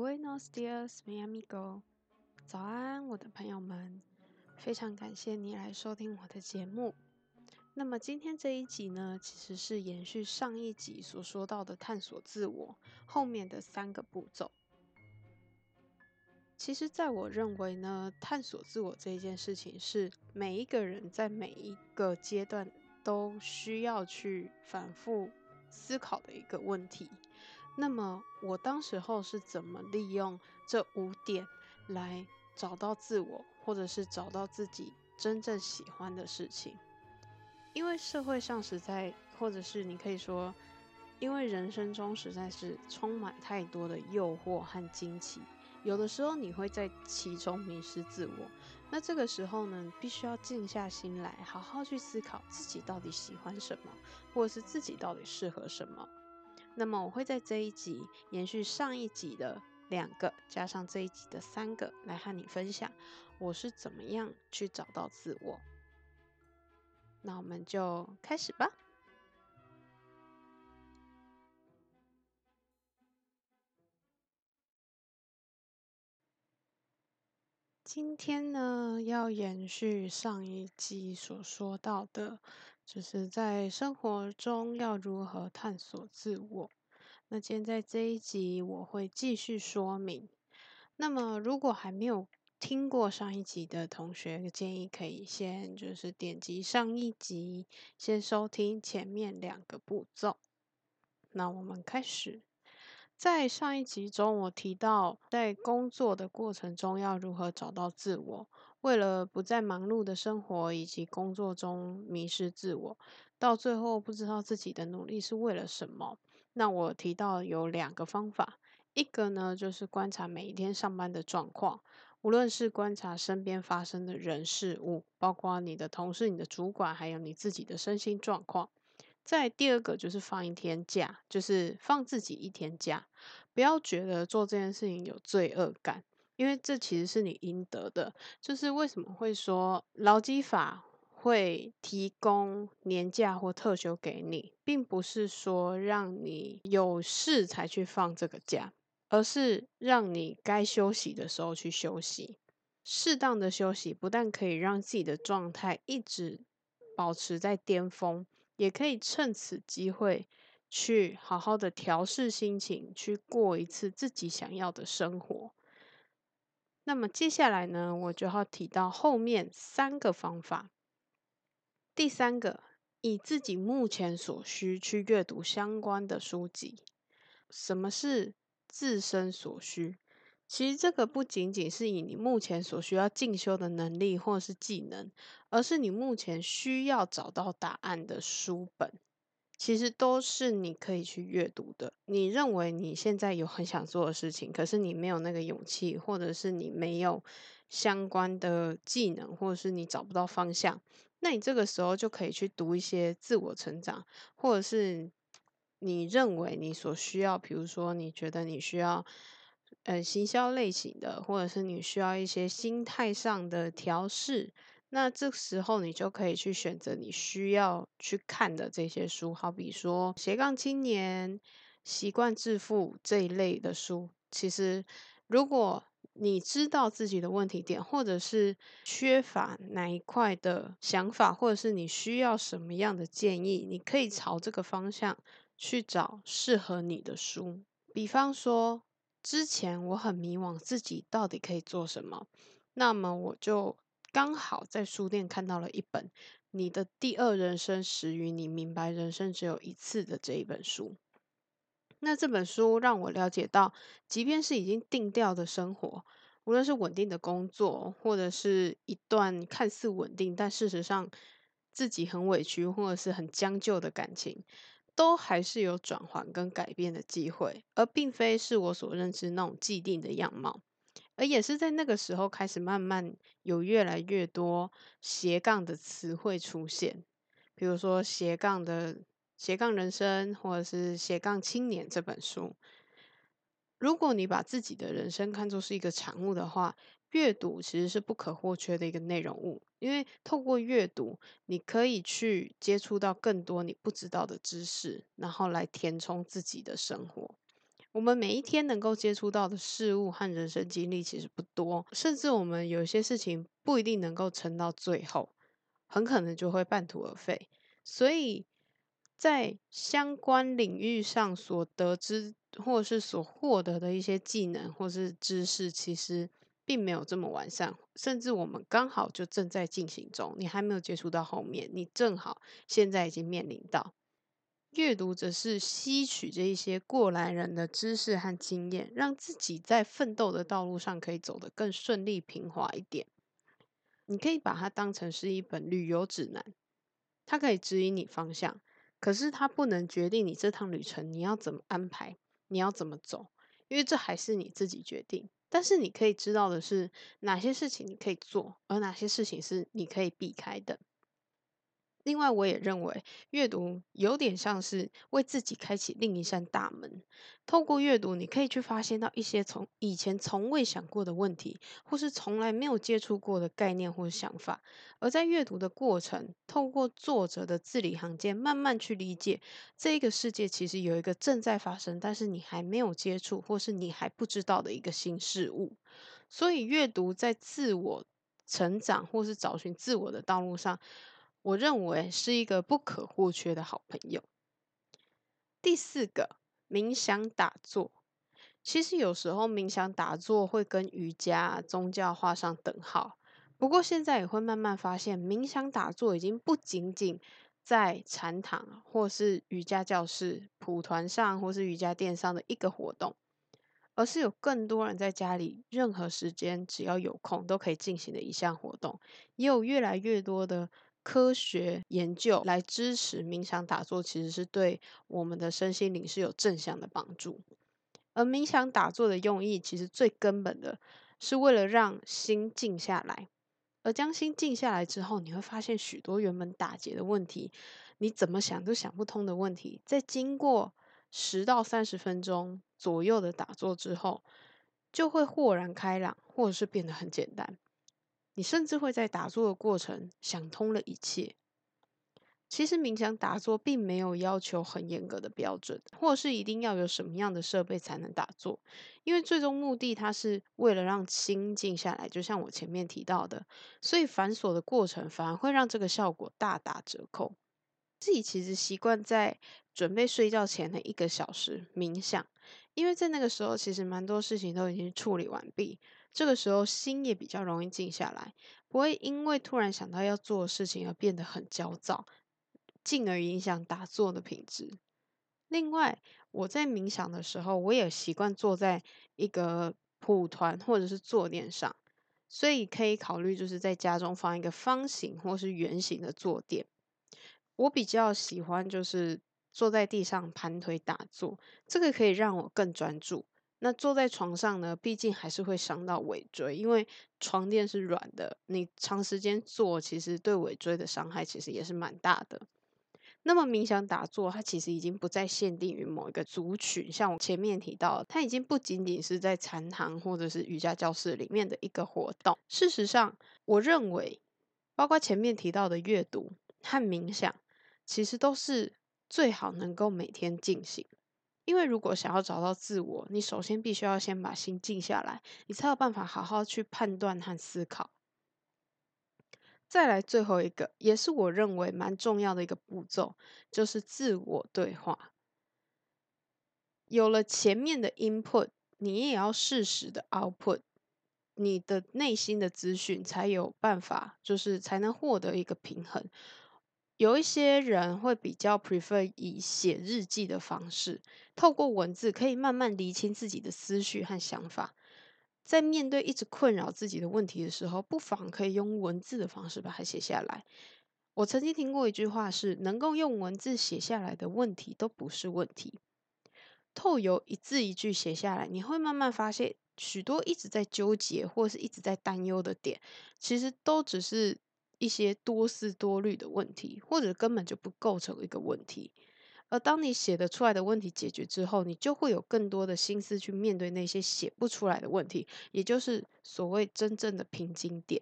Buenos días, mi amigo。早安，我的朋友们。非常感谢你来收听我的节目。那么今天这一集呢，其实是延续上一集所说到的探索自我后面的三个步骤。其实，在我认为呢，探索自我这一件事情是每一个人在每一个阶段都需要去反复思考的一个问题。那么我当时候是怎么利用这五点来找到自我，或者是找到自己真正喜欢的事情？因为社会上实在，或者是你可以说，因为人生中实在是充满太多的诱惑和惊奇。有的时候你会在其中迷失自我，那这个时候呢，必须要静下心来，好好去思考自己到底喜欢什么，或者是自己到底适合什么。那么我会在这一集延续上一集的两个，加上这一集的三个，来和你分享我是怎么样去找到自我。那我们就开始吧。今天呢，要延续上一集所说到的，就是在生活中要如何探索自我。那今天在这一集，我会继续说明。那么，如果还没有听过上一集的同学，建议可以先就是点击上一集，先收听前面两个步骤。那我们开始。在上一集中，我提到在工作的过程中要如何找到自我。为了不在忙碌的生活以及工作中迷失自我，到最后不知道自己的努力是为了什么。那我提到有两个方法，一个呢就是观察每一天上班的状况，无论是观察身边发生的人事物，包括你的同事、你的主管，还有你自己的身心状况。再第二个就是放一天假，就是放自己一天假，不要觉得做这件事情有罪恶感，因为这其实是你应得的。就是为什么会说劳基法会提供年假或特休给你，并不是说让你有事才去放这个假，而是让你该休息的时候去休息。适当的休息不但可以让自己的状态一直保持在巅峰。也可以趁此机会去好好的调试心情，去过一次自己想要的生活。那么接下来呢，我就要提到后面三个方法。第三个，以自己目前所需去阅读相关的书籍。什么是自身所需？其实这个不仅仅是以你目前所需要进修的能力或是技能，而是你目前需要找到答案的书本，其实都是你可以去阅读的。你认为你现在有很想做的事情，可是你没有那个勇气，或者是你没有相关的技能，或者是你找不到方向，那你这个时候就可以去读一些自我成长，或者是你认为你所需要，比如说你觉得你需要。呃，行销类型的，或者是你需要一些心态上的调试，那这时候你就可以去选择你需要去看的这些书，好比说《斜杠青年》、《习惯致富》这一类的书。其实，如果你知道自己的问题点，或者是缺乏哪一块的想法，或者是你需要什么样的建议，你可以朝这个方向去找适合你的书，比方说。之前我很迷惘，自己到底可以做什么？那么我就刚好在书店看到了一本《你的第二人生始于你明白人生只有一次》的这一本书。那这本书让我了解到，即便是已经定调的生活，无论是稳定的工作，或者是一段看似稳定，但事实上自己很委屈或者是很将就的感情。都还是有转换跟改变的机会，而并非是我所认知那种既定的样貌，而也是在那个时候开始慢慢有越来越多斜杠的词汇出现，比如说斜杠的斜杠人生，或者是斜杠青年这本书。如果你把自己的人生看作是一个产物的话，阅读其实是不可或缺的一个内容物，因为透过阅读，你可以去接触到更多你不知道的知识，然后来填充自己的生活。我们每一天能够接触到的事物和人生经历其实不多，甚至我们有些事情不一定能够撑到最后，很可能就会半途而废。所以在相关领域上所得知或是所获得的一些技能或是知识，其实并没有这么完善，甚至我们刚好就正在进行中，你还没有接触到后面，你正好现在已经面临到。阅读则是吸取这一些过来人的知识和经验，让自己在奋斗的道路上可以走得更顺利平滑一点。你可以把它当成是一本旅游指南，它可以指引你方向，可是它不能决定你这趟旅程你要怎么安排，你要怎么走，因为这还是你自己决定。但是你可以知道的是，哪些事情你可以做，而哪些事情是你可以避开的。另外，我也认为阅读有点像是为自己开启另一扇大门。透过阅读，你可以去发现到一些从以前从未想过的问题，或是从来没有接触过的概念或想法。而在阅读的过程，透过作者的字里行间，慢慢去理解这个世界其实有一个正在发生，但是你还没有接触，或是你还不知道的一个新事物。所以，阅读在自我成长或是找寻自我的道路上。我认为是一个不可或缺的好朋友。第四个，冥想打坐。其实有时候冥想打坐会跟瑜伽、宗教画上等号。不过现在也会慢慢发现，冥想打坐已经不仅仅在禅堂或是瑜伽教室、蒲团上或是瑜伽垫上的一个活动，而是有更多人在家里任何时间只要有空都可以进行的一项活动。也有越来越多的。科学研究来支持冥想打坐，其实是对我们的身心灵是有正向的帮助。而冥想打坐的用意，其实最根本的是为了让心静下来。而将心静下来之后，你会发现许多原本打结的问题，你怎么想都想不通的问题，在经过十到三十分钟左右的打坐之后，就会豁然开朗，或者是变得很简单。你甚至会在打坐的过程想通了一切。其实冥想打坐并没有要求很严格的标准，或是一定要有什么样的设备才能打坐，因为最终目的它是为了让心静下来。就像我前面提到的，所以繁琐的过程反而会让这个效果大打折扣。自己其实习惯在准备睡觉前的一个小时冥想，因为在那个时候其实蛮多事情都已经处理完毕。这个时候心也比较容易静下来，不会因为突然想到要做的事情而变得很焦躁，进而影响打坐的品质。另外，我在冥想的时候，我也习惯坐在一个蒲团或者是坐垫上，所以可以考虑就是在家中放一个方形或是圆形的坐垫。我比较喜欢就是坐在地上盘腿打坐，这个可以让我更专注。那坐在床上呢，毕竟还是会伤到尾椎，因为床垫是软的，你长时间坐，其实对尾椎的伤害其实也是蛮大的。那么冥想打坐，它其实已经不再限定于某一个族群，像我前面提到，它已经不仅仅是在禅堂或者是瑜伽教室里面的一个活动。事实上，我认为，包括前面提到的阅读和冥想，其实都是最好能够每天进行。因为如果想要找到自我，你首先必须要先把心静下来，你才有办法好好去判断和思考。再来最后一个，也是我认为蛮重要的一个步骤，就是自我对话。有了前面的 input，你也要适时的 output，你的内心的资讯才有办法，就是才能获得一个平衡。有一些人会比较 prefer 以写日记的方式，透过文字可以慢慢厘清自己的思绪和想法。在面对一直困扰自己的问题的时候，不妨可以用文字的方式把它写下来。我曾经听过一句话是：能够用文字写下来的问题都不是问题。透由一字一句写下来，你会慢慢发现，许多一直在纠结或是一直在担忧的点，其实都只是。一些多思多虑的问题，或者根本就不构成一个问题。而当你写得出来的问题解决之后，你就会有更多的心思去面对那些写不出来的问题，也就是所谓真正的瓶颈点。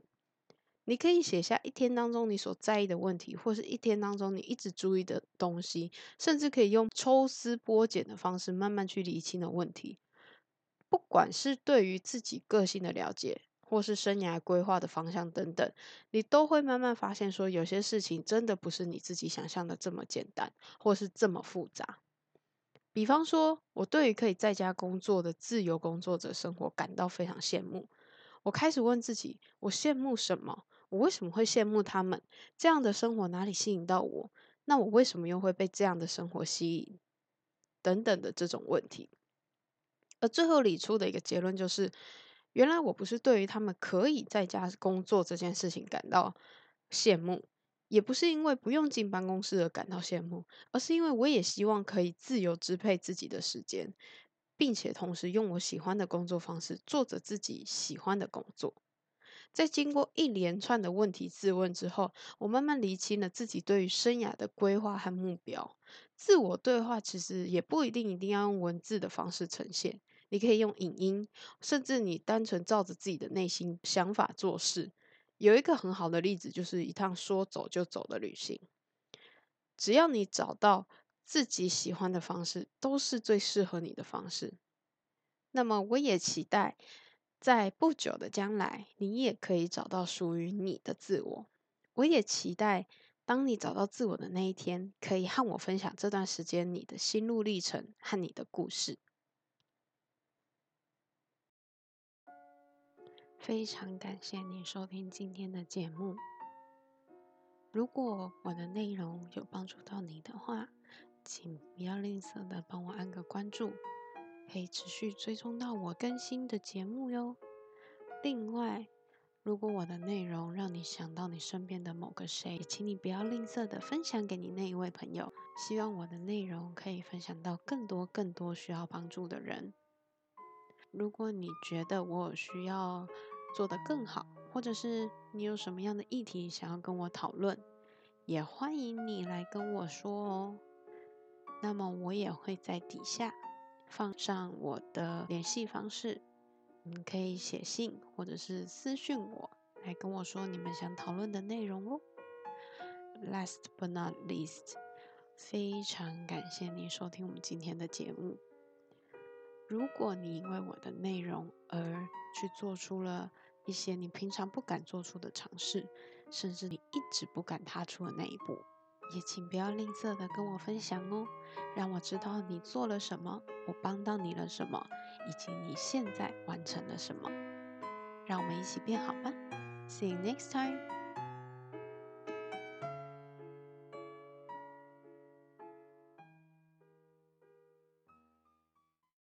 你可以写下一天当中你所在意的问题，或是一天当中你一直注意的东西，甚至可以用抽丝剥茧的方式慢慢去理清的问题。不管是对于自己个性的了解，或是生涯规划的方向等等，你都会慢慢发现说，有些事情真的不是你自己想象的这么简单，或是这么复杂。比方说，我对于可以在家工作的自由工作者生活感到非常羡慕。我开始问自己：我羡慕什么？我为什么会羡慕他们？这样的生活哪里吸引到我？那我为什么又会被这样的生活吸引？等等的这种问题。而最后理出的一个结论就是，原来我不是对于他们可以在家工作这件事情感到羡慕，也不是因为不用进办公室而感到羡慕，而是因为我也希望可以自由支配自己的时间，并且同时用我喜欢的工作方式做着自己喜欢的工作。在经过一连串的问题自问之后，我慢慢理清了自己对于生涯的规划和目标。自我对话其实也不一定一定要用文字的方式呈现。你可以用影音，甚至你单纯照着自己的内心想法做事。有一个很好的例子，就是一趟说走就走的旅行。只要你找到自己喜欢的方式，都是最适合你的方式。那么，我也期待在不久的将来，你也可以找到属于你的自我。我也期待当你找到自我的那一天，可以和我分享这段时间你的心路历程和你的故事。非常感谢你收听今天的节目。如果我的内容有帮助到你的话，请不要吝啬的帮我按个关注，可以持续追踪到我更新的节目哟。另外，如果我的内容让你想到你身边的某个谁，请你不要吝啬的分享给你那一位朋友。希望我的内容可以分享到更多更多需要帮助的人。如果你觉得我需要，做得更好，或者是你有什么样的议题想要跟我讨论，也欢迎你来跟我说哦。那么我也会在底下放上我的联系方式，你可以写信或者是私讯我，来跟我说你们想讨论的内容哦。Last but not least，非常感谢你收听我们今天的节目。如果你因为我的内容而去做出了一些你平常不敢做出的尝试，甚至你一直不敢踏出的那一步，也请不要吝啬的跟我分享哦，让我知道你做了什么，我帮到你了什么，以及你现在完成了什么。让我们一起变好吧。See you next time.